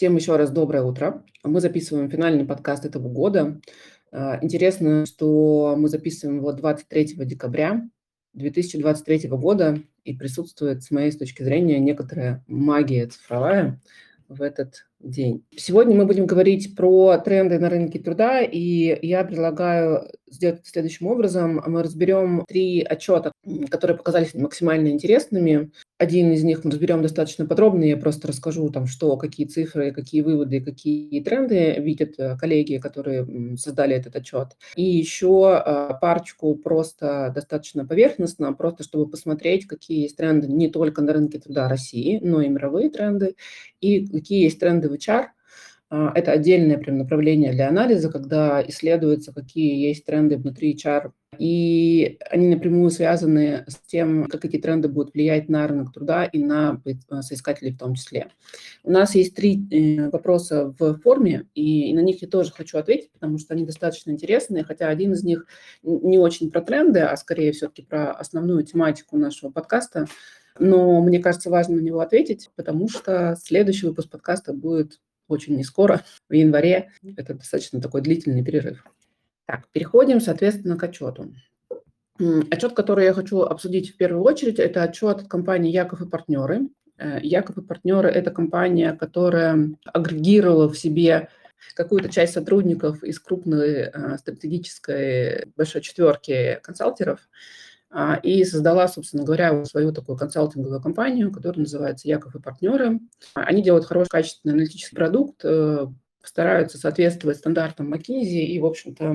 Всем еще раз доброе утро. Мы записываем финальный подкаст этого года. А, интересно, что мы записываем его 23 декабря 2023 года, и присутствует, с моей точки зрения, некоторая магия цифровая в этот день. Сегодня мы будем говорить про тренды на рынке труда, и я предлагаю сделать следующим образом. Мы разберем три отчета, которые показались максимально интересными. Один из них мы разберем достаточно подробно, я просто расскажу, там, что, какие цифры, какие выводы, какие тренды видят э, коллеги, которые создали этот отчет. И еще а, парочку просто достаточно поверхностно, просто чтобы посмотреть, какие есть тренды не только на рынке труда России, но и мировые тренды, и какие есть тренды в HR – это отдельное прям направление для анализа, когда исследуется, какие есть тренды внутри HR, и они напрямую связаны с тем, как эти тренды будут влиять на рынок труда и на э, соискателей в том числе. У нас есть три э, вопроса в форме, и на них я тоже хочу ответить, потому что они достаточно интересные, хотя один из них не очень про тренды, а скорее все-таки про основную тематику нашего подкаста. Но мне кажется, важно на него ответить, потому что следующий выпуск подкаста будет очень не скоро, в январе. Это достаточно такой длительный перерыв. Так, переходим, соответственно, к отчету. Отчет, который я хочу обсудить в первую очередь, это отчет компании Яков и партнеры. Э, Яков и партнеры – это компания, которая агрегировала в себе какую-то часть сотрудников из крупной э, стратегической большой четверки консалтеров, и создала, собственно говоря, свою такую консалтинговую компанию, которая называется «Яков и партнеры». Они делают хороший, качественный аналитический продукт, э, стараются соответствовать стандартам McKinsey, и, в общем-то,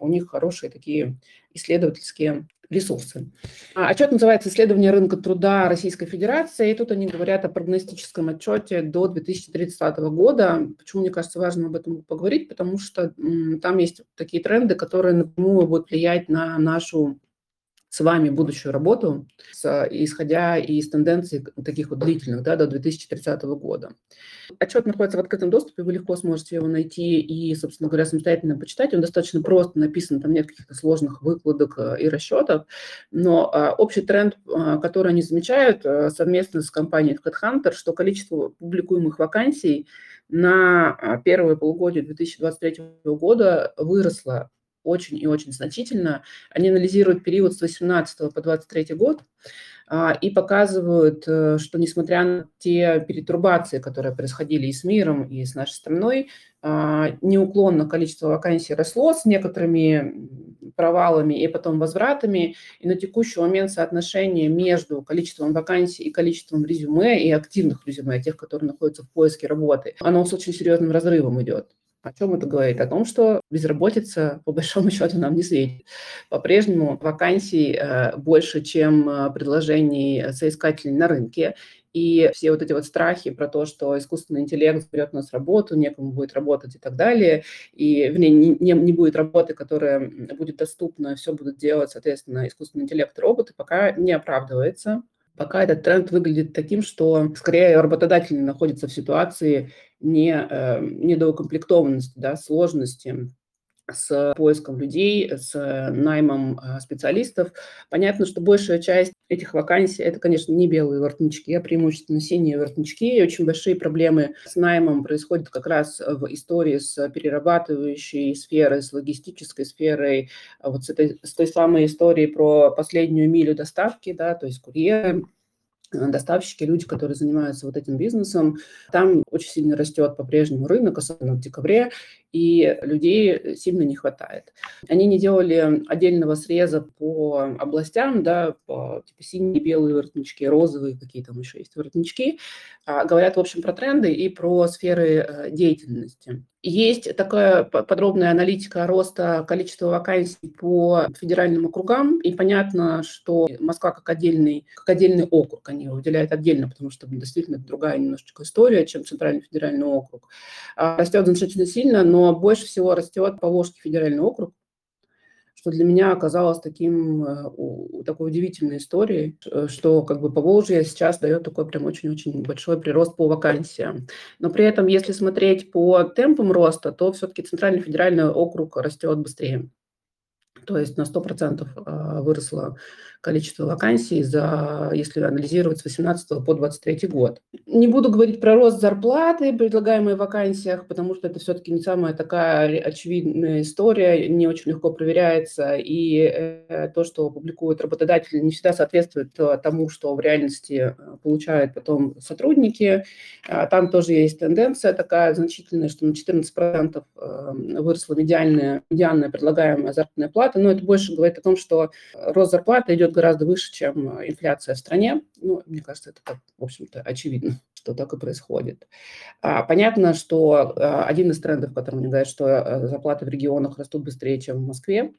у них хорошие такие исследовательские ресурсы. А, отчет называется «Исследование рынка труда Российской Федерации», и тут они говорят о прогностическом отчете до 2030 года. Почему, мне кажется, важно об этом поговорить? Потому что там есть такие тренды, которые напрямую будут влиять на нашу с вами будущую работу, с, исходя из тенденций таких вот длительных, да, до 2030 года. Отчет находится в открытом доступе, вы легко сможете его найти и, собственно говоря, самостоятельно почитать. Он достаточно просто написан, там нет каких-то сложных выкладок э, и расчетов, но а, общий тренд, а, который они замечают а, совместно с компанией HeadHunter, что количество публикуемых вакансий на первое полугодие 2023 года выросло очень и очень значительно. Они анализируют период с 18 по 23 год а, и показывают, э, что несмотря на те перетрубации, которые происходили и с миром, и с нашей страной, а, неуклонно количество вакансий росло с некоторыми провалами и потом возвратами. И на текущий момент соотношение между количеством вакансий и количеством резюме и активных резюме, тех, которые находятся в поиске работы, оно с очень серьезным разрывом идет. О чем это говорит? О том, что безработица, по большому счету, нам не светит. По-прежнему вакансий э, больше, чем э, предложений соискателей на рынке. И все вот эти вот страхи про то, что искусственный интеллект берет у нас работу, некому будет работать и так далее, и вернее, не, не, не будет работы, которая будет доступна, все будут делать, соответственно, искусственный интеллект и роботы, пока не оправдывается. Пока этот тренд выглядит таким, что скорее работодатель находится в ситуации не, э, недоукомплектованности, да, сложности с поиском людей, с наймом а, специалистов. Понятно, что большая часть этих вакансий – это, конечно, не белые воротнички, а преимущественно синие воротнички. И очень большие проблемы с наймом происходят как раз в истории с перерабатывающей сферой, с логистической сферой, а вот с, этой, с той самой историей про последнюю милю доставки, да, то есть курьеры, доставщики, люди, которые занимаются вот этим бизнесом. Там очень сильно растет по-прежнему рынок, особенно в декабре, и людей сильно не хватает. Они не делали отдельного среза по областям, да, по типа синие, белые воротнички, розовые, какие там еще есть воротнички, а говорят, в общем, про тренды и про сферы э, деятельности. Есть такая подробная аналитика роста количества вакансий по федеральным округам, и понятно, что Москва как отдельный, как отдельный округ, они выделяют отдельно, потому что действительно это другая немножечко история, чем Центральный федеральный округ. А, растет достаточно сильно, но больше всего растет Поволжский федеральный округ, что для меня оказалось таким, э, такой удивительной историей, э, что как бы Поволжье сейчас дает такой прям очень-очень большой прирост по вакансиям. Но при этом, если смотреть по темпам роста, то все-таки Центральный федеральный округ растет быстрее. То есть на 100% э, выросло количество вакансий, за, если анализировать с 18 по 23 год. Не буду говорить про рост зарплаты, предлагаемой в вакансиях, потому что это все-таки не самая такая очевидная история, не очень легко проверяется, и э, то, что публикуют работодатели, не всегда соответствует э, тому, что в реальности э, получают потом сотрудники. А там тоже есть тенденция такая значительная, что на 14% выросла медиальная, медианная предлагаемая заработная плата, но это больше говорит о том, что рост зарплаты идет гораздо выше, чем инфляция в стране. Ну, мне кажется, это так, в общем-то, очевидно что так и происходит. А, понятно, что а, один из трендов, который мне говорят, что а, зарплаты в регионах растут быстрее, чем в Москве,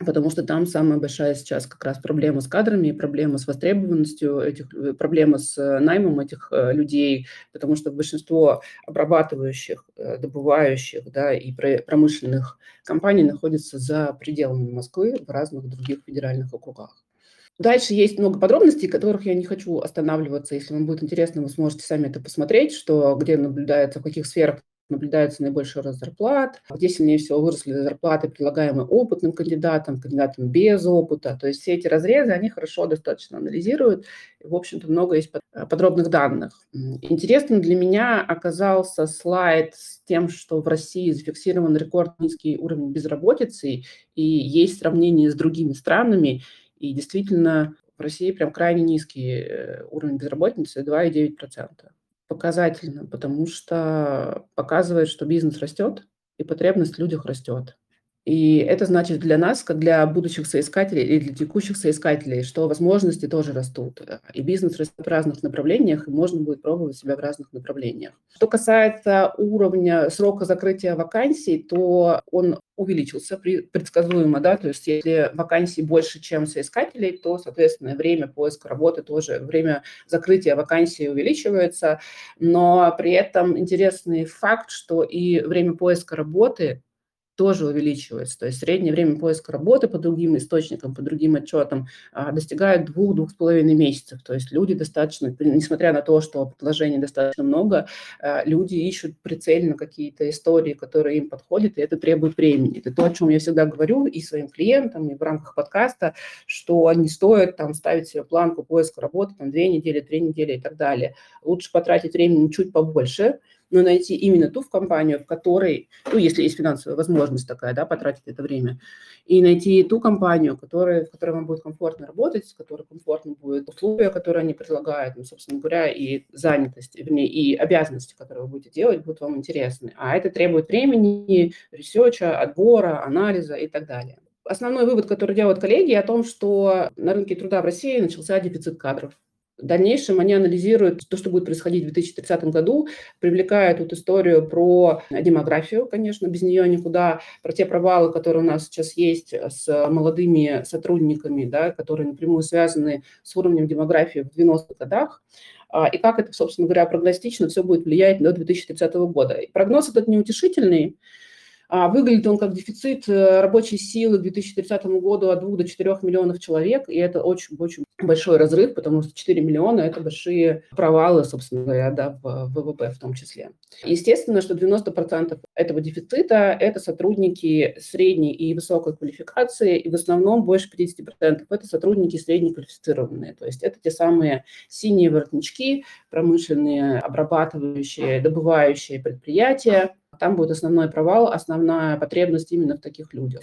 потому что там самая большая сейчас как раз проблема с кадрами, проблема с востребованностью этих, э, проблема с э, наймом этих э, людей, потому что большинство обрабатывающих, добывающих да, и промышленных компаний находится за пределами Москвы в разных других федеральных округах. Дальше есть много подробностей, которых я не хочу останавливаться. Если вам будет интересно, вы сможете сами это посмотреть, что где наблюдается, в каких сферах наблюдается наибольший рост зарплат, где сильнее всего выросли зарплаты, предлагаемые опытным кандидатам, кандидатам без опыта. То есть все эти разрезы, они хорошо достаточно анализируют. И, в общем-то, много есть подробных данных. Интересным для меня оказался слайд с тем, что в России зафиксирован рекорд низкий уровень безработицы, и есть сравнение с другими странами. И действительно, в России прям крайне низкий э, уровень безработицы, 2,9%. Показательно, потому что показывает, что бизнес растет, и потребность в людях растет. И это значит для нас, как для будущих соискателей или для текущих соискателей, что возможности тоже растут. И бизнес растет в разных направлениях, и можно будет пробовать себя в разных направлениях. Что касается уровня срока закрытия вакансий, то он увеличился предсказуемо, да, то есть если вакансий больше, чем соискателей, то, соответственно, время поиска работы тоже, время закрытия вакансий увеличивается, но при этом интересный факт, что и время поиска работы тоже увеличивается. То есть среднее время поиска работы по другим источникам, по другим отчетам а, достигает двух-двух с половиной месяцев. То есть люди достаточно, несмотря на то, что предложений достаточно много, а, люди ищут прицельно какие-то истории, которые им подходят, и это требует времени. Это то, о чем я всегда говорю и своим клиентам, и в рамках подкаста, что не стоит там ставить себе планку поиска работы там две недели, три недели и так далее. Лучше потратить времени чуть побольше – но найти именно ту в компанию, в которой, ну, если есть финансовая возможность такая, да, потратить это время, и найти ту компанию, которая, в которой вам будет комфортно работать, с которой комфортно будет условия, которые они предлагают, ну, собственно говоря, и занятость, вернее, и обязанности, которые вы будете делать, будут вам интересны. А это требует времени, research а, отбора, анализа и так далее. Основной вывод, который делают коллеги, о том, что на рынке труда в России начался дефицит кадров. В дальнейшем они анализируют то, что будет происходить в 2030 году, привлекая тут историю про демографию, конечно, без нее никуда, про те провалы, которые у нас сейчас есть с молодыми сотрудниками, да, которые напрямую связаны с уровнем демографии в 90-х годах, а, и как это, собственно говоря, прогностично все будет влиять до 2030 года. Прогноз этот неутешительный, выглядит он как дефицит э, рабочей силы к 2030 году от 2 до 4 миллионов человек, и это очень-очень большой разрыв, потому что 4 миллиона – это большие провалы, собственно говоря, да, в ВВП в том числе. Естественно, что 90% этого дефицита – это сотрудники средней и высокой квалификации, и в основном больше 50% – это сотрудники среднеквалифицированные, то есть это те самые синие воротнички, промышленные, обрабатывающие, добывающие предприятия, там будет основной провал, основная потребность именно в таких людях.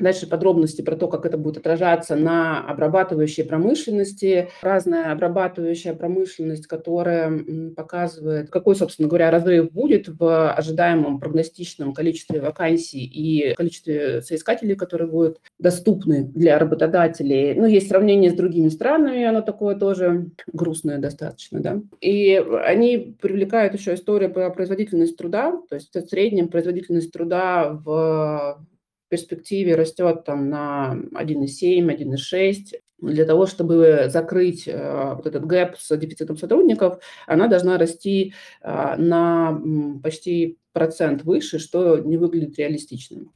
Дальше подробности про то, как это будет отражаться на обрабатывающей промышленности. Разная обрабатывающая промышленность, которая показывает, какой, собственно говоря, разрыв будет в ожидаемом прогностичном количестве вакансий и количестве соискателей, которые будут доступны для работодателей. Ну, есть сравнение с другими странами, оно такое тоже грустное достаточно, да. И они привлекают еще историю про производительность труда, то есть в среднем производительность труда в перспективе растет там на 1,7, 1,6. Для того, чтобы закрыть э, вот этот gap с дефицитом сотрудников, она должна расти э, на почти процент выше, что не выглядит реалистичным.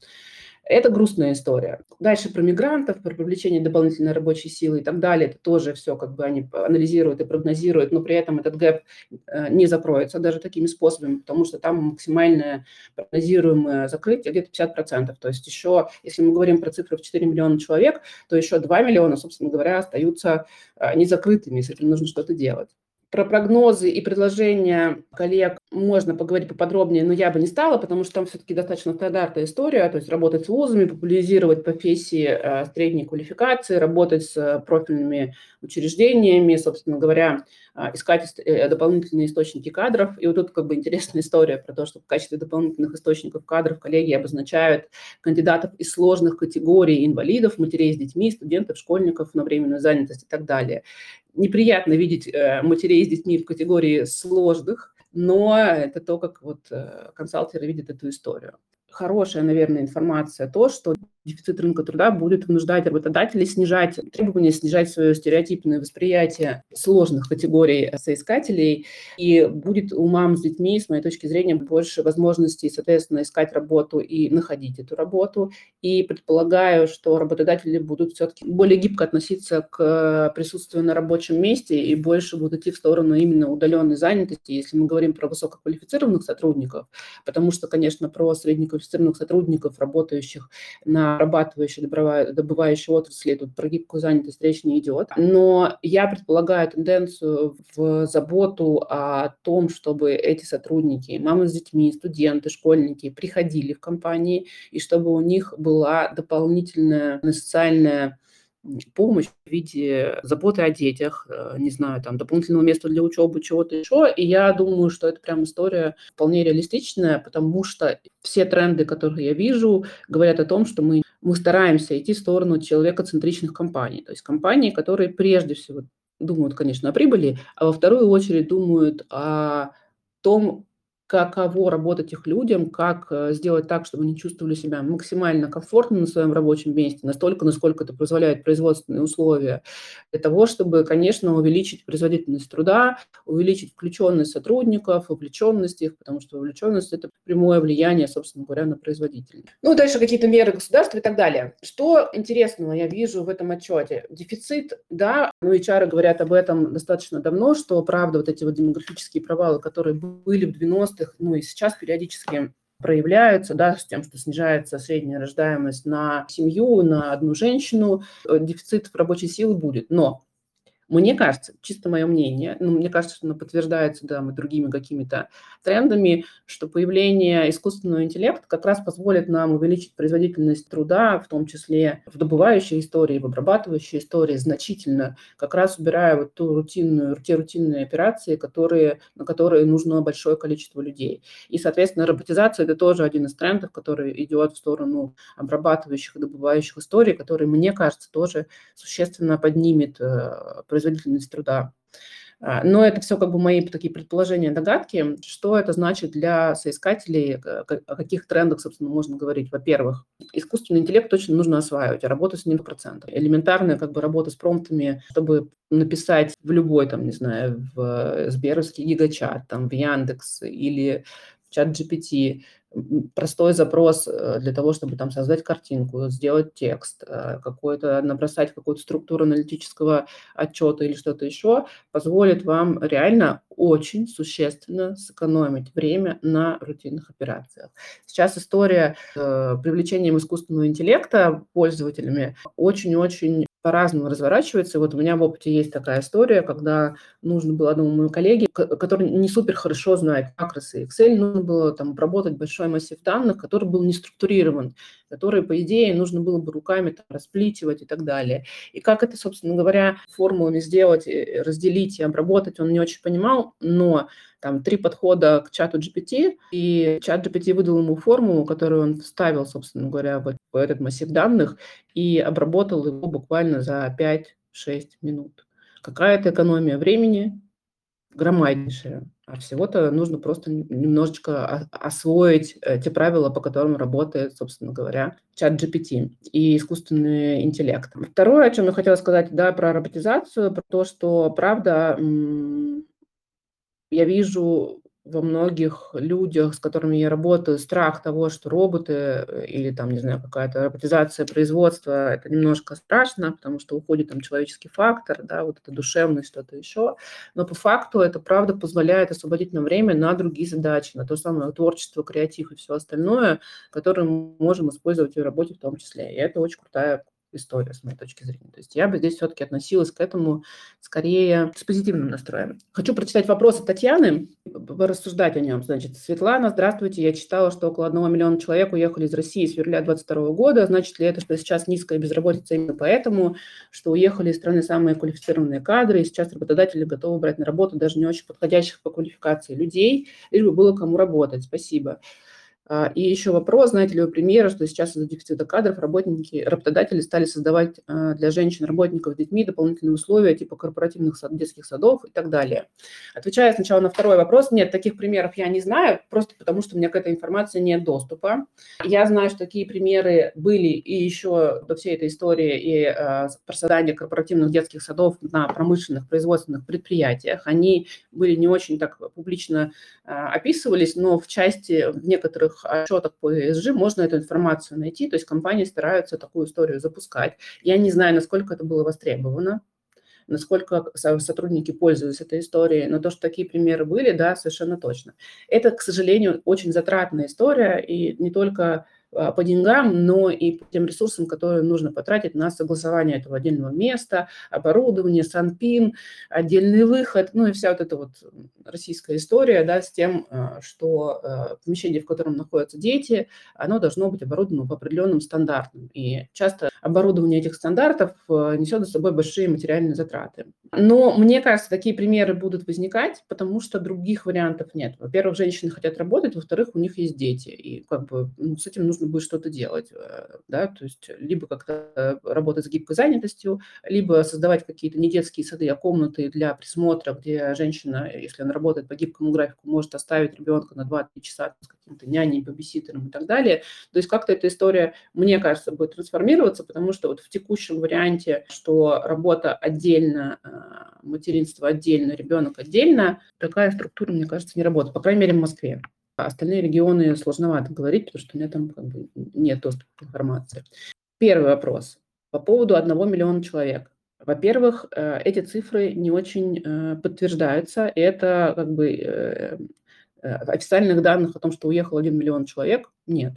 Это грустная история. Дальше про мигрантов, про привлечение дополнительной рабочей силы и так далее. Это тоже все как бы они анализируют и прогнозируют, но при этом этот gap э, не закроется даже такими способами, потому что там максимальное прогнозируемое закрытие где-то 50%. То есть еще, если мы говорим про цифры в 4 миллиона человек, то еще 2 миллиона, собственно говоря, остаются э, незакрытыми, с этим нужно что-то делать. Про прогнозы и предложения коллег можно поговорить поподробнее, но я бы не стала, потому что там все-таки достаточно стандартная история, то есть работать с вузами, популяризировать профессии э, средней квалификации, работать с профильными учреждениями, собственно говоря, э, искать э, дополнительные источники кадров. И вот тут как бы интересная история про то, что в качестве дополнительных источников кадров коллеги обозначают кандидатов из сложных категорий инвалидов, матерей с детьми, студентов, школьников на временную занятость и так далее неприятно видеть э, матерей с детьми в категории сложных, но это то, как вот э, консалтеры видят эту историю. Хорошая, наверное, информация то, что дефицит рынка труда будет вынуждать работодателей снижать требования, снижать свое стереотипное восприятие сложных категорий соискателей, и будет у мам с детьми, с моей точки зрения, больше возможностей, соответственно, искать работу и находить эту работу. И предполагаю, что работодатели будут все-таки более гибко относиться к присутствию на рабочем месте и больше будут идти в сторону именно удаленной занятости, если мы говорим про высококвалифицированных сотрудников, потому что, конечно, про среднеквалифицированных сотрудников, работающих на обрабатывающей, добывающей отрасли, тут про гибкую занятость речь не идет. Но я предполагаю тенденцию в заботу о том, чтобы эти сотрудники, мамы с детьми, студенты, школьники приходили в компании, и чтобы у них была дополнительная социальная помощь в виде заботы о детях, э, не знаю, там, дополнительного места для учебы, чего-то еще. И я думаю, что это прям история вполне реалистичная, потому что все тренды, которые я вижу, говорят о том, что мы, мы стараемся идти в сторону человекоцентричных компаний. То есть компании, которые прежде всего думают, конечно, о прибыли, а во вторую очередь думают о том, каково работать их людям, как э, сделать так, чтобы они чувствовали себя максимально комфортно на своем рабочем месте, настолько, насколько это позволяет производственные условия, для того, чтобы, конечно, увеличить производительность труда, увеличить включенность сотрудников, вовлеченность их, потому что вовлеченность – это прямое влияние, собственно говоря, на производительность. Ну, дальше какие-то меры государства и так далее. Что интересного я вижу в этом отчете? Дефицит, да, ну, HR говорят об этом достаточно давно, что, правда, вот эти вот демографические провалы, которые были в 90 90-х, ну и сейчас периодически проявляются, да, с тем, что снижается средняя рождаемость на семью, на одну женщину, э, дефицит рабочей силы будет. Но мне кажется, чисто мое мнение, ну, мне кажется, что оно подтверждается да, и другими какими-то трендами, что появление искусственного интеллекта как раз позволит нам увеличить производительность труда, в том числе в добывающей истории, в обрабатывающей истории значительно, как раз убирая вот ту рутинную, те рутинные операции, которые, на которые нужно большое количество людей. И, соответственно, роботизация – это тоже один из трендов, который идет в сторону обрабатывающих и добывающих историй, который, мне кажется, тоже существенно поднимет э, производительность труда. А, но это все как бы мои такие предположения, догадки. Что это значит для соискателей, о каких трендах, собственно, можно говорить? Во-первых, искусственный интеллект точно нужно осваивать, а работать с ним процентов. Элементарная как бы работа с промптами, чтобы написать в любой, там, не знаю, в Сберовский гигачат, там, в Яндекс или чат GPT, простой запрос э, для того, чтобы там создать картинку, сделать текст, э, какой-то, набросать какую-то структуру аналитического отчета или что-то еще, позволит вам реально очень существенно сэкономить время на рутинных операциях. Сейчас история с э, привлечением искусственного интеллекта пользователями очень-очень по-разному разворачивается. И вот у меня в опыте есть такая история, когда нужно было одному моему коллеге, который не супер хорошо знает макросы Excel, нужно было там обработать большой массив данных, который был не структурирован, который, по идее, нужно было бы руками там, расплитивать и так далее. И как это, собственно говоря, формулами сделать, разделить и обработать, он не очень понимал, но там три подхода к чату GPT, и чат GPT выдал ему формулу, которую он вставил, собственно говоря, в этот массив данных и обработал его буквально за 5-6 минут. Какая-то экономия времени, громаднейшая. А всего-то нужно просто немножечко освоить э, те правила, по которым работает, собственно говоря, чат GPT и искусственный интеллект. Второе, о чем я хотела сказать, да, про роботизацию, про то, что, правда, я вижу во многих людях, с которыми я работаю, страх того, что роботы э, или там, не знаю, какая-то роботизация производства, это немножко страшно, потому что уходит там человеческий фактор, да, вот это душевность, что-то еще. Но по факту это, правда, позволяет освободить нам время на другие задачи, на то самое творчество, креатив и все остальное, которое мы можем использовать в работе в том числе. И это очень крутая история, с моей точки зрения. То есть я бы здесь все-таки относилась к этому скорее с позитивным настроем. Хочу прочитать вопросы Татьяны, рассуждать о нем. Значит, Светлана, здравствуйте. Я читала, что около 1 миллиона человек уехали из России с февраля 2022 года. Значит ли это, что сейчас низкая безработица именно поэтому, что уехали из страны самые квалифицированные кадры, и сейчас работодатели готовы брать на работу даже не очень подходящих по квалификации людей, лишь бы было кому работать? Спасибо. А, и еще вопрос, знаете ли вы примеры, что сейчас из-за дефицита кадров работники, работодатели стали создавать а, для женщин-работников с детьми дополнительные условия типа корпоративных сад, детских садов и так далее. Отвечая сначала на второй вопрос, нет, таких примеров я не знаю, просто потому что у меня к этой информации нет доступа. Я знаю, что такие примеры были и еще до всей этой истории и э, про создание корпоративных детских садов на промышленных производственных предприятиях. Они были не очень так публично э, описывались, но в части в некоторых некоторых отчетах по ESG можно эту информацию найти, то есть компании стараются такую историю запускать. Я не знаю, насколько это было востребовано, насколько сотрудники пользуются этой историей, но то, что такие примеры были, да, совершенно точно. Это, к сожалению, очень затратная история, и не только по деньгам, но и по тем ресурсам, которые нужно потратить на согласование этого отдельного места, оборудование, санпин, отдельный выход, ну и вся вот эта вот российская история, да, с тем, а, что а, помещение, в котором находятся дети, оно должно быть оборудовано по определенным стандартам. И часто оборудование этих стандартов несет за собой большие материальные затраты. Но мне кажется, такие примеры будут возникать, потому что других вариантов нет. Во-первых, женщины хотят работать, во-вторых, у них есть дети, и как бы ну, с этим нужно нужно будет что-то делать, э, да, то есть либо как-то работать с гибкой занятостью, либо создавать какие-то не детские сады, а комнаты для присмотра, где женщина, если она работает по гибкому графику, может оставить ребенка на 2-3 часа с каким-то няней, бабиситером и так далее. То есть как-то эта история, мне кажется, будет трансформироваться, потому что вот в текущем варианте, что работа отдельно, а, материнство отдельно, ребенок отдельно, такая структура, мне кажется, не работает, по крайней мере, в Москве. А остальные регионы сложновато говорить, потому что у меня там как бы нет доступа к информации. Первый вопрос. По поводу 1 миллиона человек. Во-первых, э, эти цифры не очень э, подтверждаются. Это как бы э, официальных данных о том, что уехал 1 миллион человек, нет.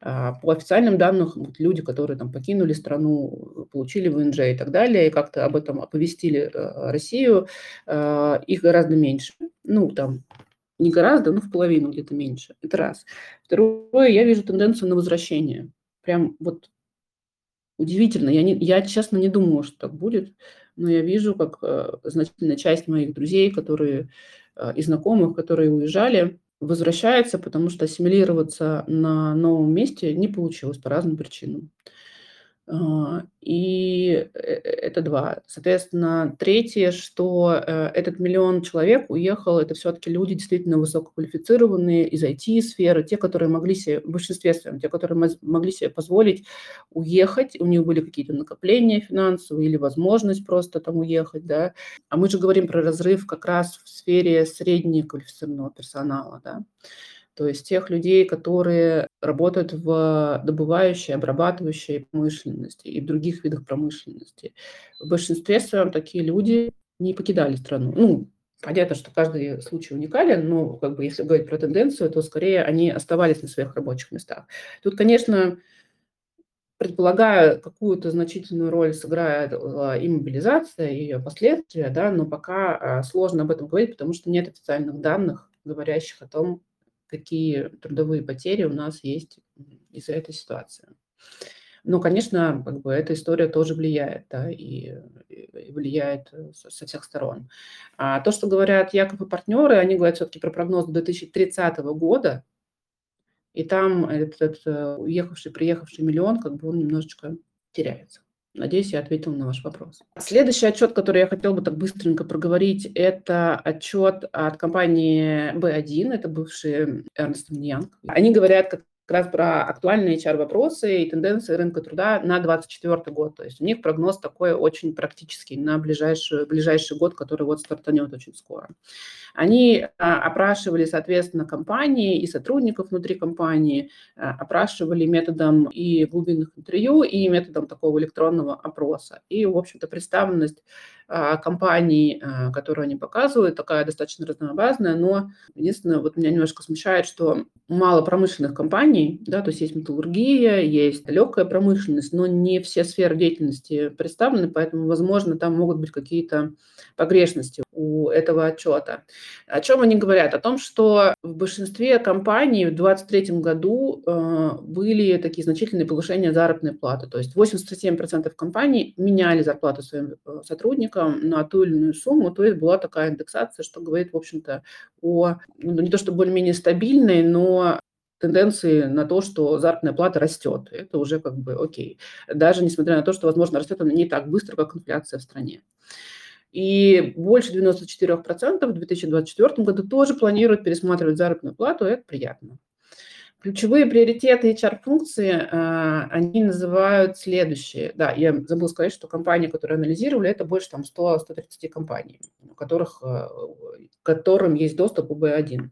А по официальным данным, люди, которые там покинули страну, получили ВНЖ и так далее, и как-то об этом оповестили Россию, их гораздо меньше. Ну, там не гораздо, но в половину где-то меньше. Это раз. Второе, я вижу тенденцию на возвращение. Прям вот удивительно. Я, не, я честно не думала, что так будет, но я вижу, как э, значительная часть моих друзей, которые э, и знакомых, которые уезжали, возвращается, потому что ассимилироваться на новом месте не получилось по разным причинам. А, и э, это два. Соответственно, третье, что э, этот миллион человек уехал, это все-таки люди действительно высококвалифицированные из IT-сферы, те, которые могли себе, в большинстве своем, те, которые могли себе позволить уехать, у них были какие-то накопления финансовые или возможность просто там уехать, да. А мы же говорим про разрыв как раз в сфере среднеквалифицированного персонала, да то есть тех людей, которые работают в добывающей, обрабатывающей промышленности и в других видах промышленности. В большинстве своем такие люди не покидали страну. Ну, понятно, что каждый случай уникален, но как бы если говорить про тенденцию, то скорее они оставались на своих рабочих местах. Тут, конечно, предполагаю, какую-то значительную роль сыграет и мобилизация, и ее последствия, да, но пока а, сложно об этом говорить, потому что нет официальных данных, говорящих о том, какие трудовые потери у нас есть из-за этой ситуации. Но, конечно, как бы эта история тоже влияет, да, и, и влияет э, со, всех сторон. А то, что говорят якобы партнеры, они говорят все-таки про прогноз до 2030 года, и там этот, этот уехавший, приехавший миллион, как бы он немножечко теряется. Надеюсь, я ответила на ваш вопрос. Следующий отчет, который я хотела бы так быстренько проговорить, это отчет от компании B1, это бывший Ernst Young. Они говорят как раз про актуальные HR-вопросы и тенденции рынка труда на 2024 год. То есть у них прогноз такой очень практический на ближайший, ближайший год, который вот стартанет очень скоро. Они а, опрашивали, соответственно, компании и сотрудников внутри компании, а, опрашивали методом и глубинных интервью, и методом такого электронного опроса. И, в общем-то, представленность компаний, которую они показывают, такая достаточно разнообразная, но единственное, вот меня немножко смущает, что мало промышленных компаний, да, то есть есть металлургия, есть легкая промышленность, но не все сферы деятельности представлены, поэтому, возможно, там могут быть какие-то погрешности у этого отчета. О чем они говорят? О том, что в большинстве компаний в 2023 году э, были такие значительные повышения заработной платы. То есть 87% компаний меняли зарплату своим э, сотрудникам на ту или иную сумму. То есть была такая индексация, что говорит, в общем-то, о ну, не то что более-менее стабильной, но тенденции на то, что заработная плата растет. Это уже как бы окей. Даже несмотря на то, что, возможно, растет она не так быстро, как инфляция в стране. И больше 94% в 2024 году тоже планируют пересматривать заработную плату, это приятно. Ключевые приоритеты HR-функции, а, они называют следующие. Да, я забыл сказать, что компании, которые анализировали, это больше там 100-130 компаний, у которых, а, которым есть доступ у B1.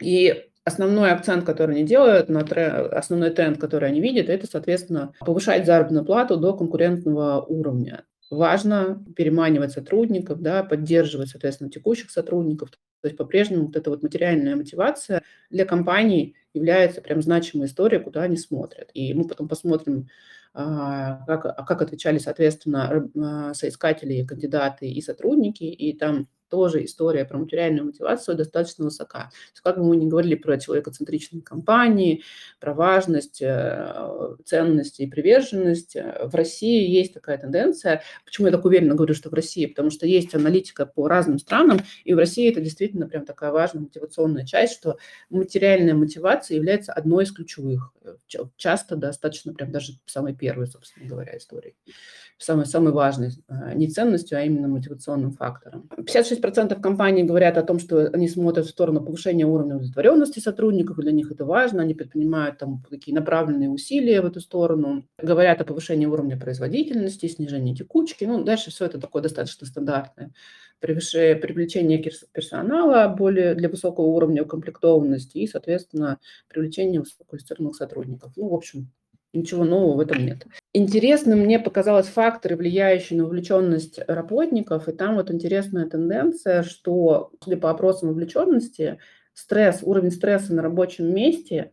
И основной акцент, который они делают, на тренд, основной тренд, который они видят, это, соответственно, повышать заработную плату до конкурентного уровня важно переманивать сотрудников, да, поддерживать, соответственно, текущих сотрудников. То есть по-прежнему вот эта вот материальная мотивация для компаний является прям значимой историей, куда они смотрят. И мы потом посмотрим, а, как, как отвечали, соответственно, а, соискатели, кандидаты и сотрудники, и там тоже история про материальную мотивацию достаточно высока. То есть, как бы мы ни говорили про человекоцентричные компании, про важность, э, ценности и приверженность, э, в России есть такая тенденция. Почему я так уверенно говорю, что в России? Потому что есть аналитика по разным странам, и в России это действительно прям такая важная мотивационная часть, что материальная мотивация является одной из ключевых. Э, часто достаточно прям даже самой первой, собственно говоря, истории. Самой, самой важной. Не ценностью, а именно мотивационным фактором. 56 36% компаний говорят о том, что они смотрят в сторону повышения уровня удовлетворенности сотрудников, для них это важно, они предпринимают там такие направленные усилия в эту сторону, говорят о повышении уровня производительности, снижении текучки, ну, дальше все это такое достаточно стандартное. Привлечение персонала более для высокого уровня укомплектованности и, соответственно, привлечение высококвалифицированных сотрудников. Ну, в общем, Ничего нового в этом нет. Интересным мне показалось факторы, влияющие на вовлеченность работников. И там вот интересная тенденция, что, судя по опросам вовлеченности, стресс, уровень стресса на рабочем месте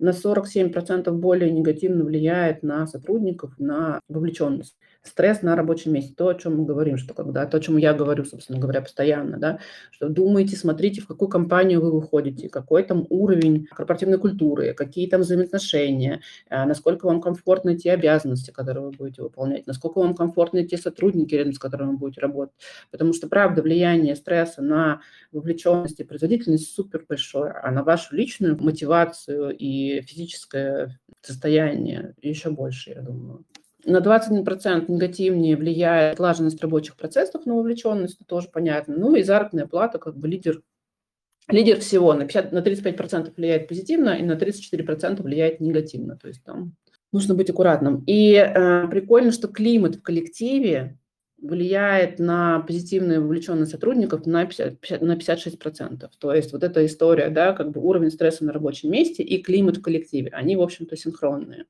на 47% более негативно влияет на сотрудников, на вовлеченность стресс на рабочем месте, то, о чем мы говорим, что когда, то, о чем я говорю, собственно говоря, постоянно, да, что думайте, смотрите, в какую компанию вы выходите, какой там уровень корпоративной культуры, какие там взаимоотношения, э, насколько вам комфортны те обязанности, которые вы будете выполнять, насколько вам комфортны те сотрудники, рядом с которыми вы будете работать. Потому что, правда, влияние стресса на вовлеченность и производительность супер большое, а на вашу личную мотивацию и физическое состояние еще больше, я думаю. На 21% негативнее влияет отлаженность рабочих процессов на вовлеченность, это тоже понятно. Ну и заработная плата как бы лидер, лидер всего. На, 50, на 35% влияет позитивно и на 34% влияет негативно. То есть там нужно быть аккуратным. И э, прикольно, что климат в коллективе влияет на позитивную вовлеченность сотрудников на, 50, 50, на 56%. То есть вот эта история, да, как бы уровень стресса на рабочем месте и климат в коллективе, они, в общем-то, синхронные.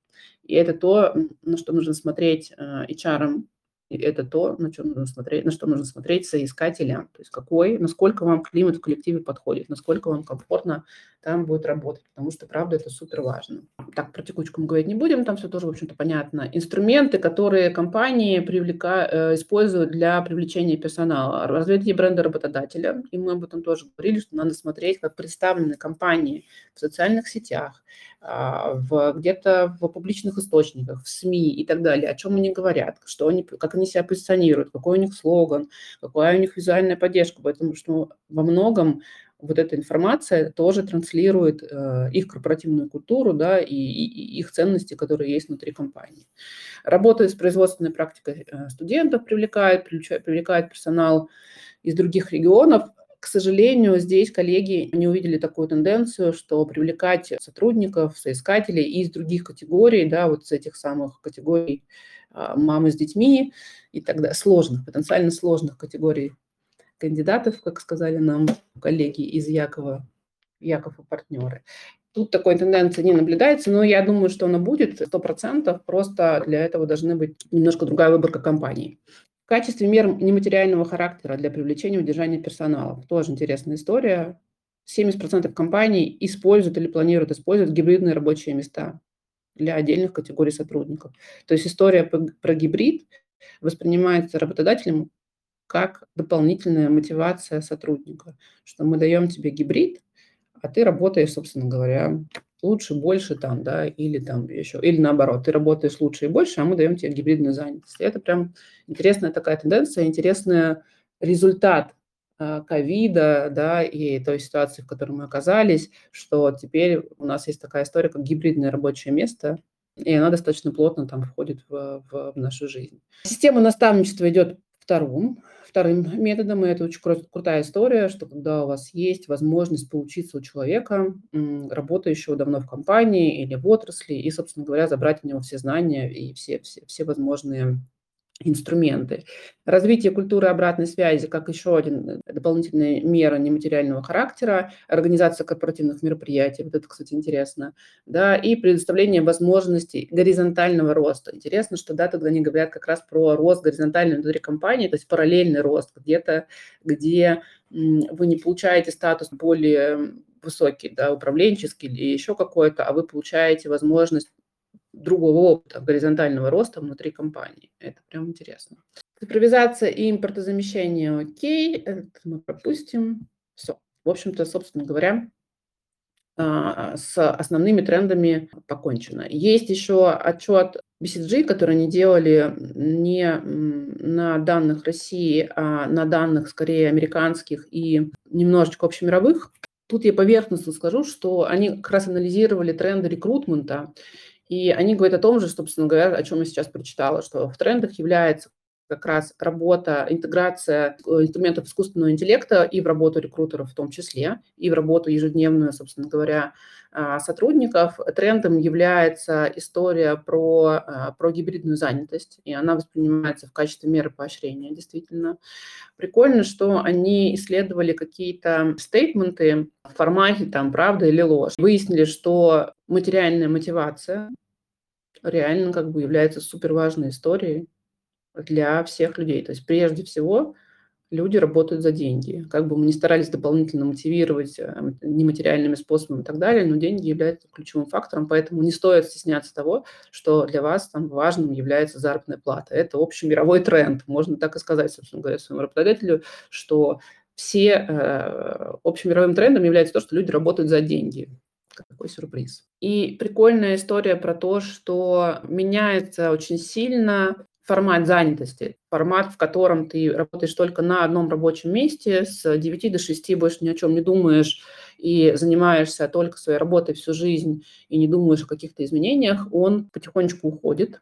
И это то, на что нужно смотреть э, HR и это то, на, что нужно смотреть, на что нужно смотреть соискателям. То есть какой, насколько вам климат в коллективе подходит, насколько вам комфортно там будет работать, потому что, правда, это супер важно. Так, про текучку мы говорить не будем, там все тоже, в общем-то, понятно. Инструменты, которые компании привлека, э, используют для привлечения персонала. Развитие бренда работодателя, и мы об этом тоже говорили, что надо смотреть, как представлены компании в социальных сетях, в, где-то в публичных источниках, в СМИ и так далее, о чем они говорят, что они, как они себя позиционируют, какой у них слоган, какая у них визуальная поддержка, потому что во многом вот эта информация тоже транслирует э, их корпоративную культуру да, и, и их ценности, которые есть внутри компании. Работает с производственной практикой э, студентов, привлекает, привлекает персонал из других регионов, к сожалению, здесь коллеги не увидели такую тенденцию, что привлекать сотрудников, соискателей из других категорий, да, вот с этих самых категорий а, мамы с детьми и тогда сложных, потенциально сложных категорий кандидатов, как сказали нам коллеги из Якова, Яков и партнеры. Тут такой тенденции не наблюдается, но я думаю, что она будет 100%, просто для этого должны быть немножко другая выборка компаний. Качестве мер нематериального характера для привлечения и удержания персонала. Тоже интересная история. 70% компаний используют или планируют использовать гибридные рабочие места для отдельных категорий сотрудников. То есть история про гибрид воспринимается работодателем как дополнительная мотивация сотрудника, что мы даем тебе гибрид, а ты работаешь, собственно говоря, лучше, больше там, да, или там еще, или наоборот, ты работаешь лучше и больше, а мы даем тебе гибридную занятость. Это прям интересная такая тенденция, интересный результат а, ковида, да, и той ситуации, в которой мы оказались, что теперь у нас есть такая история, как гибридное рабочее место, и она достаточно плотно там входит в, в, в нашу жизнь. Система наставничества идет вторым, вторым методом, и это очень крутая история, что когда у вас есть возможность поучиться у человека, работающего давно в компании или в отрасли, и, собственно говоря, забрать у него все знания и все, все, все возможные инструменты. Развитие культуры обратной связи как еще один э, дополнительная мера нематериального характера, организация корпоративных мероприятий, вот это, кстати, интересно, да, и предоставление возможностей горизонтального роста. Интересно, что, да, тут они говорят как раз про рост горизонтальный внутри компании, то есть параллельный рост где-то, где вы не получаете статус более высокий, да, управленческий или еще какой-то, а вы получаете возможность другого опыта горизонтального роста внутри компании. Это прям интересно. Цифровизация и импортозамещение окей, это мы пропустим. Все. В общем-то, собственно говоря, а, с основными трендами покончено. Есть еще отчет BCG, который они делали не на данных России, а на данных скорее американских и немножечко общемировых. Тут я поверхностно скажу, что они как раз анализировали тренды рекрутмента и они говорят о том же, собственно говоря, о чем я сейчас прочитала, что в трендах является как раз работа, интеграция э, инструментов искусственного интеллекта и в работу рекрутеров в том числе, и в работу ежедневную, собственно говоря, сотрудников. Трендом является история про, а, про гибридную занятость, и она воспринимается в качестве меры поощрения, действительно. Прикольно, что они исследовали какие-то стейтменты в формате там правда или ложь. Выяснили, что материальная мотивация реально как бы является супер важной историей для всех людей. То есть прежде всего люди работают за деньги. Как бы мы ни старались дополнительно мотивировать э, нематериальными способами и так далее, но деньги являются ключевым фактором, поэтому не стоит стесняться того, что для вас там важным является заработная плата. Это общий мировой тренд. Можно так и сказать, собственно говоря, своему работодателю, что все э, общемировым трендом является то, что люди работают за деньги. Какой сюрприз. И прикольная история про то, что меняется очень сильно формат занятости, формат, в котором ты работаешь только на одном рабочем месте с 9 до 6, больше ни о чем не думаешь и занимаешься только своей работой всю жизнь и не думаешь о каких-то изменениях, он потихонечку уходит.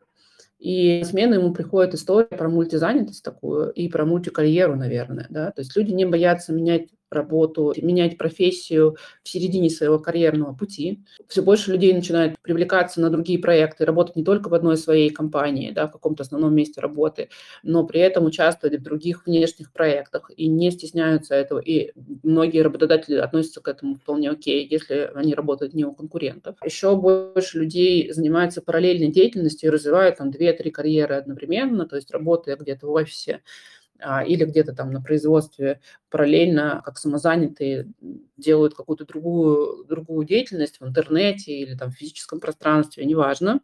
И смены ему приходит история про мультизанятость такую и про мультикарьеру, наверное. Да? То есть люди не боятся менять работу, менять профессию в середине своего карьерного пути. Все больше людей начинают привлекаться на другие проекты, работать не только в одной своей компании, да, в каком-то основном месте работы, но при этом участвовать в других внешних проектах и не стесняются этого. И многие работодатели относятся к этому вполне окей, если они работают не у конкурентов. Еще больше людей занимаются параллельной деятельностью и развивают там 2-3 карьеры одновременно, то есть работая где-то в офисе, или где-то там на производстве параллельно, как самозанятые, делают какую-то другую, другую деятельность в интернете или там в физическом пространстве, неважно.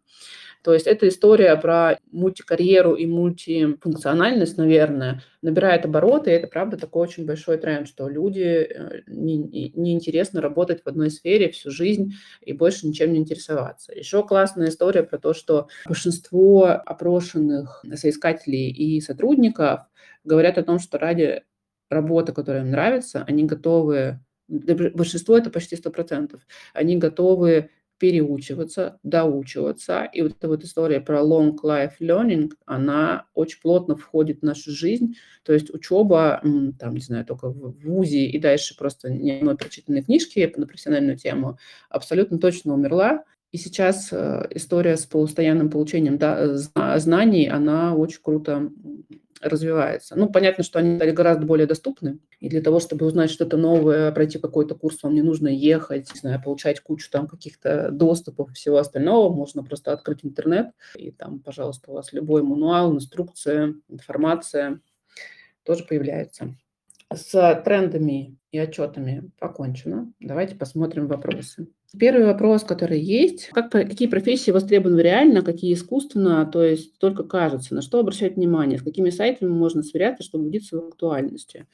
То есть эта история про мультикарьеру и мультифункциональность, наверное, набирает обороты, и это, правда, такой очень большой тренд, что люди э, неинтересно не работать в одной сфере всю жизнь и больше ничем не интересоваться. Еще классная история про то, что большинство опрошенных соискателей и сотрудников говорят о том, что ради работы, которая им нравится, они готовы, большинство это почти 100%, они готовы переучиваться, доучиваться. И вот эта вот история про long life learning, она очень плотно входит в нашу жизнь. То есть учеба, там, не знаю, только в ВУЗе и дальше просто не одной прочитанной книжки на профессиональную тему абсолютно точно умерла. И сейчас э, история с постоянным получением да, знаний, она очень круто развивается. Ну, понятно, что они стали гораздо более доступны. И для того, чтобы узнать что-то новое, пройти какой-то курс, вам не нужно ехать, не знаю, получать кучу там каких-то доступов и всего остального. Можно просто открыть интернет, и там, пожалуйста, у вас любой мануал, инструкция, информация тоже появляется. С трендами и отчетами покончено. Давайте посмотрим вопросы. Первый вопрос, который есть, как, какие профессии востребованы реально, какие искусственно, то есть только кажется, на что обращать внимание, с какими сайтами можно сверяться, чтобы убедиться в актуальности.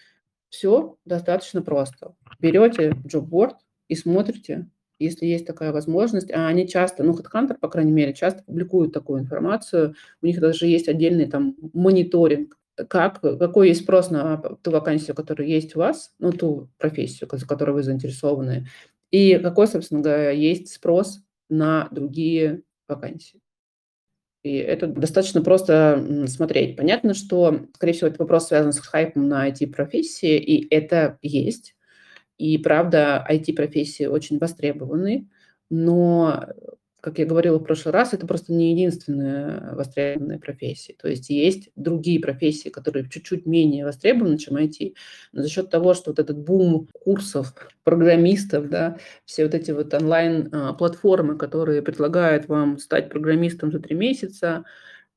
Все достаточно просто. Берете джобборд и смотрите, если есть такая возможность. А они часто, ну, HeadHunter, по крайней мере, часто публикуют такую информацию. У них даже есть отдельный там мониторинг как, какой есть спрос на ту вакансию, которая есть у вас, ну, ту профессию, за которой вы заинтересованы, и какой, собственно говоря, есть спрос на другие вакансии. И это достаточно просто смотреть. Понятно, что, скорее всего, этот вопрос связан с хайпом на IT-профессии, и это есть. И, правда, IT-профессии очень востребованы, но как я говорила в прошлый раз, это просто не единственная востребованная профессия. То есть есть другие профессии, которые чуть-чуть менее востребованы, чем IT. Но за счет того, что вот этот бум курсов программистов, да, все вот эти вот онлайн-платформы, которые предлагают вам стать программистом за три месяца,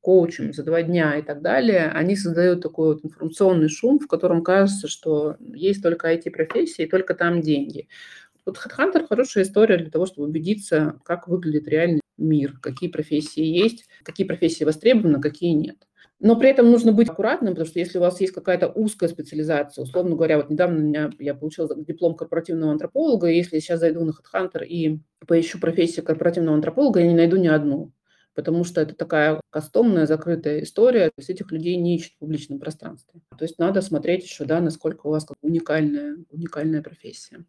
коучем за два дня и так далее, они создают такой вот информационный шум, в котором кажется, что есть только IT-профессии, только там деньги. Вот HeadHunter хорошая история для того, чтобы убедиться, как выглядит реальный мир, какие профессии есть, какие профессии востребованы, какие нет. Но при этом нужно быть аккуратным, потому что если у вас есть какая-то узкая специализация, условно говоря, вот недавно у меня, я получила диплом корпоративного антрополога, и если я сейчас зайду на HeadHunter и поищу профессию корпоративного антрополога, я не найду ни одну потому что это такая кастомная, закрытая история, то есть этих людей не ищут в публичном пространстве. То есть надо смотреть еще, да, насколько у вас как уникальная, уникальная профессия.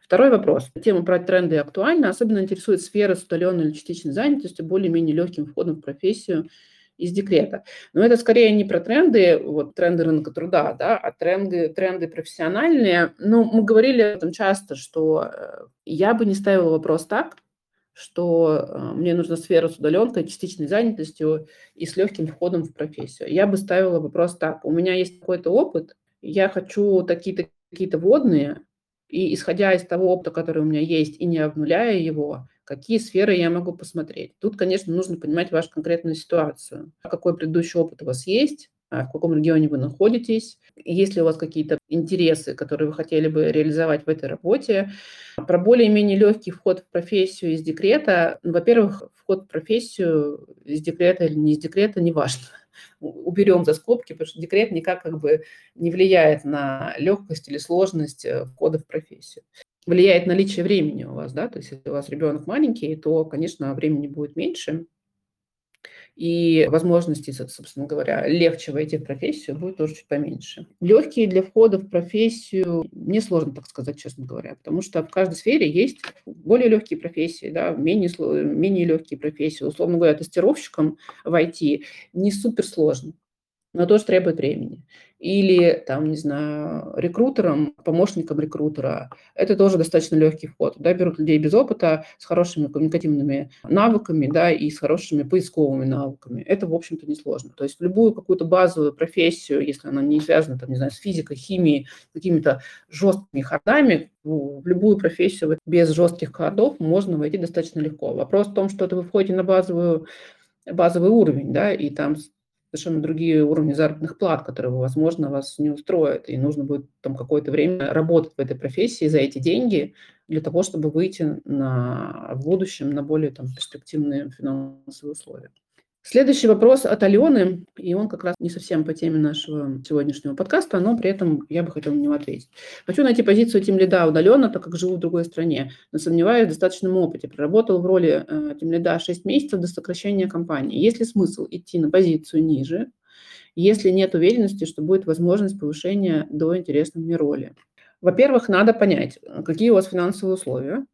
Второй вопрос. Тема про тренды актуальна. Особенно интересует сфера с удаленной или частичной занятостью, более-менее легким входом в профессию из декрета. Но это скорее не про тренды, вот тренды рынка труда, да, а тренды, тренды профессиональные. Ну, мы говорили об этом часто, что э, я бы не ставила вопрос так, что э, мне нужна сфера с удаленкой, частичной занятостью и с легким входом в профессию. Я бы ставила вопрос так. У меня есть какой-то опыт, я хочу такие-то какие-то водные, и исходя из того опыта, который у меня есть, и не обнуляя его, какие сферы я могу посмотреть. Тут, конечно, нужно понимать вашу конкретную ситуацию. Какой предыдущий опыт у вас есть, в каком регионе вы находитесь, есть ли у вас какие-то интересы, которые вы хотели бы реализовать в этой работе. Про более-менее легкий вход в профессию из декрета. Во-первых, вход в профессию из декрета или не из декрета, не важно. Уберем за скобки, потому что декрет никак как бы не влияет на легкость или сложность э, входа в профессию влияет наличие времени у вас, да, то есть если у вас ребенок маленький, то, конечно, времени будет меньше, и возможностей, собственно говоря, легче войти в профессию будет тоже чуть поменьше. Легкие для входа в профессию, мне сложно так сказать, честно говоря, потому что в каждой сфере есть более легкие профессии, да, менее, менее легкие профессии. Условно говоря, тестировщиком в IT не супер сложно но тоже требует времени. Или, там, не знаю, рекрутером, помощником рекрутера. Это тоже достаточно легкий вход. Да, берут людей без опыта, с хорошими коммуникативными навыками, да, и с хорошими поисковыми навыками. Это, в общем-то, несложно. То есть любую какую-то базовую профессию, если она не связана, там, не знаю, с физикой, химией, какими-то жесткими ходами, в любую профессию без жестких ходов можно войти достаточно легко. Вопрос в том, что это вы входите на базовую базовый уровень, да, и там совершенно другие уровни заработных плат, которые, возможно, вас не устроят, и нужно будет там какое-то время работать в этой профессии за эти деньги для того, чтобы выйти на, в будущем на более там, перспективные финансовые условия. Следующий вопрос от Алены, и он как раз не совсем по теме нашего сегодняшнего подкаста, но при этом я бы хотела на него ответить. Хочу найти позицию тем лида удаленно, так как живу в другой стране, но сомневаюсь в достаточном опыте. Проработал в роли э, тем лида 6 месяцев до сокращения компании. Есть ли смысл идти на позицию ниже, если нет уверенности, что будет возможность повышения до интересной мне роли? Во-первых, надо понять, какие у вас финансовые условия,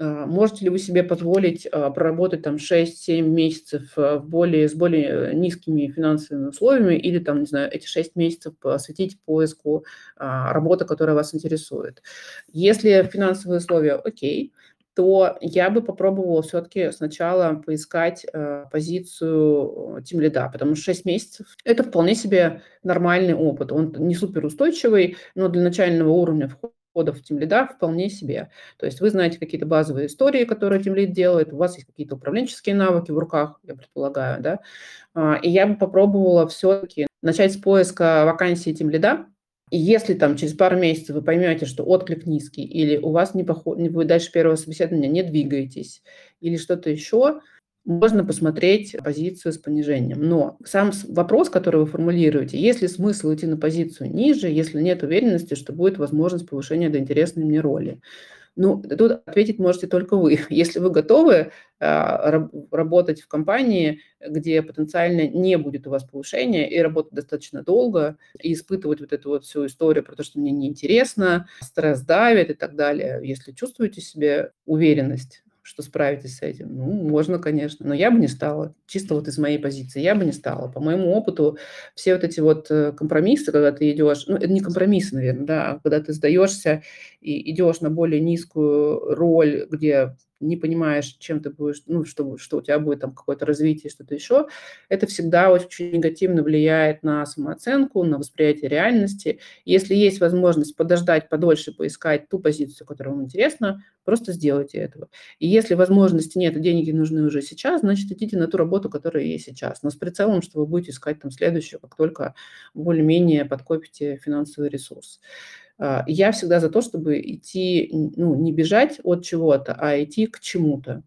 можете ли вы себе позволить а, проработать там 6-7 месяцев а, в более, с более низкими финансовыми условиями или там, не знаю, эти 6 месяцев посвятить поиску работы, которая вас интересует? Если финансовые условия окей, то я бы попробовала все-таки сначала поискать э, позицию тим лида, потому что 6 месяцев – это вполне себе нормальный опыт. Он не суперустойчивый, но для начального уровня входа входов в тимлида вполне себе. То есть вы знаете какие-то базовые истории, которые тимлид делает, у вас есть какие-то управленческие навыки в руках, я предполагаю, да. А, и я бы попробовала все-таки начать с поиска вакансии тимлида, и если там через пару месяцев вы поймете, что отклик низкий, или у вас не поход... вы дальше первого собеседования не двигаетесь, или что-то еще, можно посмотреть позицию с понижением. Но сам вопрос, который вы формулируете, есть ли смысл идти на позицию ниже, если нет уверенности, что будет возможность повышения до интересной мне роли? Ну, тут ответить можете только вы. Если вы готовы а, работать в компании, где потенциально не будет у вас повышения, и работать достаточно долго, и испытывать вот эту вот всю историю про то, что мне неинтересно, стресс давит и так далее, если чувствуете себе уверенность что справитесь с этим? Ну, можно, конечно, но я бы не стала. Чисто вот из моей позиции я бы не стала. По моему опыту все вот эти вот э, компромиссы, когда ты идешь, ну, это не компромиссы, наверное, да, а когда ты сдаешься и идешь на более низкую роль, где не понимаешь, чем ты будешь, ну, что, что у тебя будет там какое-то развитие, что-то еще, это всегда очень негативно влияет на самооценку, на восприятие реальности. Если есть возможность подождать подольше, поискать ту позицию, которая вам интересна, просто сделайте этого. И если возможности нет, и деньги нужны уже сейчас, значит, идите на ту работу, которая есть сейчас. Но с прицелом, что вы будете искать там следующую, как только более-менее подкопите финансовый ресурс. А, я всегда за то, чтобы идти, ну, не бежать от чего-то, а идти к чему-то.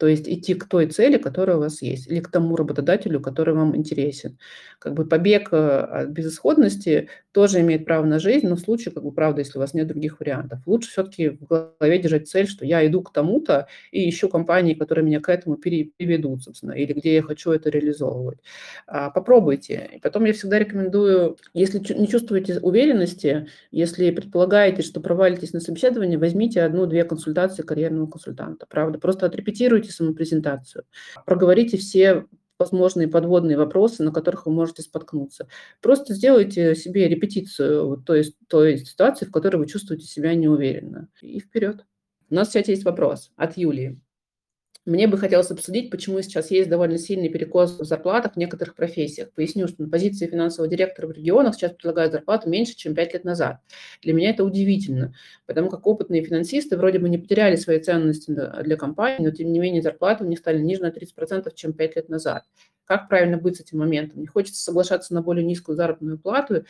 То есть идти к той цели, которая у вас есть, или к тому работодателю, который вам интересен. Как бы побег э, от безысходности тоже имеет право на жизнь, но в случае, как бы, правда, если у вас нет других вариантов. Лучше все-таки в голове держать цель, что я иду к тому-то и ищу компании, которые меня к этому переведут, собственно, или где я хочу это реализовывать. А, попробуйте. И потом я всегда рекомендую, если не чувствуете уверенности, если предполагаете, что провалитесь на собеседование, возьмите одну-две консультации карьерного консультанта. Правда, просто отрепетируйте сделайте самопрезентацию, проговорите все возможные подводные вопросы, на которых вы можете споткнуться. Просто сделайте себе репетицию вот той, той ситуации, в которой вы чувствуете себя неуверенно. И вперед. У нас в есть вопрос от Юлии. Мне бы хотелось обсудить, почему сейчас есть довольно сильный перекос в зарплатах в некоторых профессиях. Поясню, что на позиции финансового директора в регионах сейчас предлагают зарплату меньше, чем 5 лет назад. Для меня это удивительно, потому как опытные финансисты вроде бы не потеряли свои ценности для компании, но тем не менее зарплаты у них стали ниже на 30%, чем 5 лет назад. Как правильно быть с этим моментом? Не хочется соглашаться на более низкую заработную плату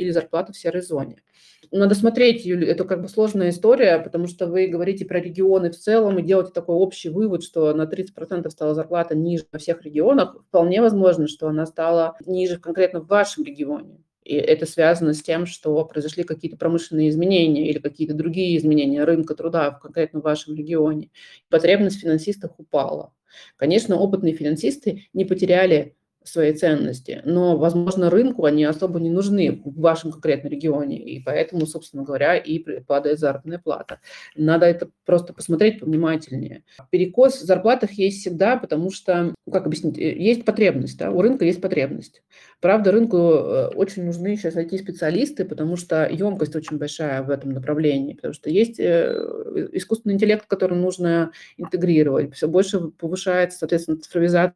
или зарплату в серой зоне. Надо смотреть, Юль, это как бы сложная история, потому что вы говорите про регионы в целом и делаете такой общий вывод, что на 30% стала зарплата ниже во всех регионах. Вполне возможно, что она стала ниже конкретно в вашем регионе. И это связано с тем, что произошли какие-то промышленные изменения или какие-то другие изменения рынка труда в конкретно вашем регионе. Потребность в финансистах упала. Конечно, опытные финансисты не потеряли свои ценности, но, возможно, рынку они особо не нужны в вашем конкретном регионе, и поэтому, собственно говоря, и падает заработная плата. Надо это просто посмотреть повнимательнее. Перекос в зарплатах есть всегда, потому что, ну, как объяснить, э, есть потребность, да, у рынка есть потребность. Правда, рынку э, очень нужны сейчас IT-специалисты, потому что емкость очень большая в этом направлении, потому что есть э, искусственный интеллект, который нужно интегрировать, все больше повышается, соответственно, цифровизация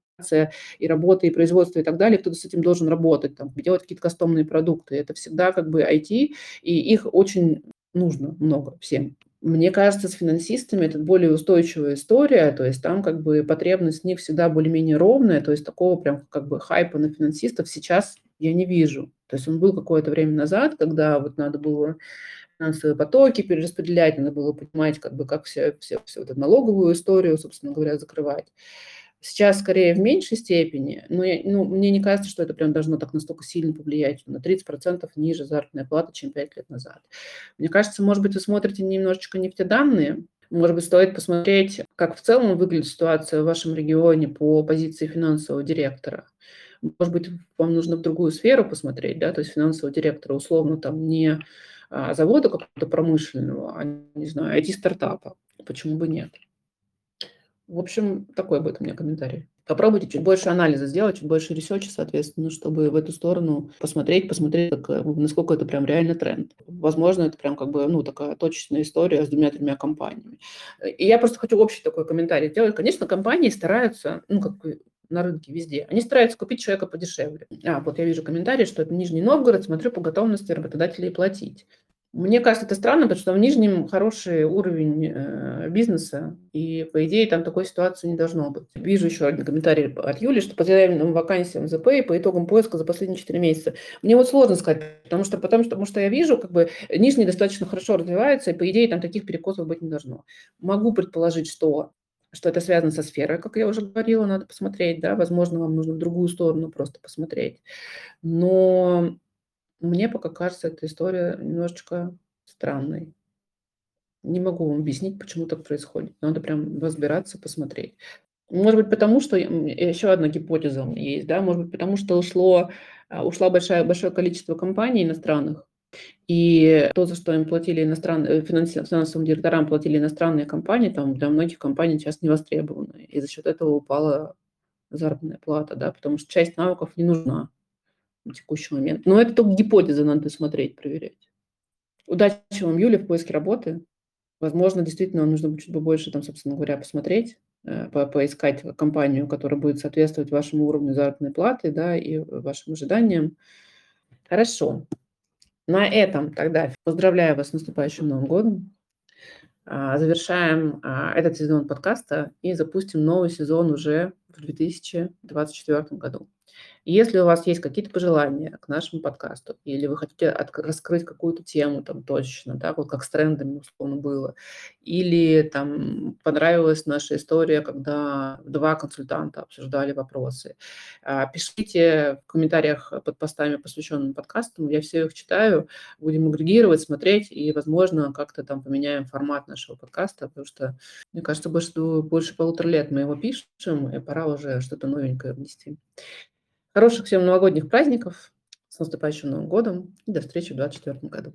и работы, и производства, и так далее, кто-то с этим должен работать, там, делать какие-то кастомные продукты. Это всегда как бы IT, и их очень нужно много всем. Мне кажется, с финансистами это более устойчивая история, то есть там как бы потребность в них всегда более-менее ровная, то есть такого прям как бы хайпа на финансистов сейчас я не вижу. То есть он был какое-то время назад, когда вот надо было финансовые потоки перераспределять, надо было понимать, как бы, как все, все, все вот эту налоговую историю, собственно говоря, закрывать. Сейчас скорее в меньшей степени, но я, ну, мне не кажется, что это прям должно так настолько сильно повлиять, на 30% ниже заработная плата, чем 5 лет назад. Мне кажется, может быть, вы смотрите немножечко не в те данные, может быть, стоит посмотреть, как в целом выглядит ситуация в вашем регионе по позиции финансового директора. Может быть, вам нужно в другую сферу посмотреть, да, то есть финансового директора условно там не а, завода какого-то промышленного, а, не знаю, IT-стартапа. Почему бы нет? В общем, такой будет у меня комментарий. Попробуйте чуть больше анализа сделать, чуть больше research а, соответственно, чтобы в эту сторону посмотреть, посмотреть, как, э, насколько это прям реально тренд. Возможно, это прям как бы, ну, такая точечная история с двумя-тремя компаниями. И я просто хочу общий такой комментарий сделать. Конечно, компании стараются, ну, как на рынке везде. Они стараются купить человека подешевле. А, вот я вижу комментарий, что это Нижний Новгород, смотрю по готовности работодателей платить. Мне кажется, это странно, потому что в Нижнем хороший уровень э, бизнеса, и, по идее, там такой ситуации не должно быть. Вижу еще один комментарий от Юли, что по заявленным вакансиям ЗП и по итогам поиска за последние 4 месяца. Мне вот сложно сказать, потому что, потому, что, потому что я вижу, как бы Нижний достаточно хорошо развивается, и, по идее, там таких перекосов быть не должно. Могу предположить, что что это связано со сферой, как я уже говорила, надо посмотреть, да, возможно, вам нужно в другую сторону просто посмотреть. Но мне пока кажется эта история немножечко странной. Не могу вам объяснить, почему так происходит. Надо прям разбираться, посмотреть. Может быть, потому что еще одна гипотеза есть, да, может быть, потому что ушло, а, ушла большое, большое количество компаний иностранных, и то, за что им платили иностранные, э, финансовым директорам платили иностранные компании, там для многих компаний сейчас не востребованы. И за счет этого упала заработная плата, да, потому что часть навыков не нужна на текущий момент. Но это только гипотеза, надо смотреть, проверять. Удачи вам, Юля, в поиске работы. Возможно, действительно, нужно будет чуть побольше, там, собственно говоря, посмотреть, э, по поискать компанию, которая будет соответствовать вашему уровню заработной платы да, и вашим ожиданиям. Хорошо. На этом тогда поздравляю вас с наступающим Новым годом. А, завершаем а, этот сезон подкаста и запустим новый сезон уже в 2024 году. Если у вас есть какие-то пожелания к нашему подкасту, или вы хотите от, раскрыть какую-то тему там точно, да, вот как с трендами условно было, или там понравилась наша история, когда два консультанта обсуждали вопросы, а, пишите в комментариях под постами, посвященными подкастам, я все их читаю, будем агрегировать, смотреть, и, возможно, как-то там поменяем формат нашего подкаста, потому что, мне кажется, больше, больше полутора лет мы его пишем, и пора уже что-то новенькое внести. Хороших всем новогодних праздников, с наступающим Новым годом и до встречи в 2024 году.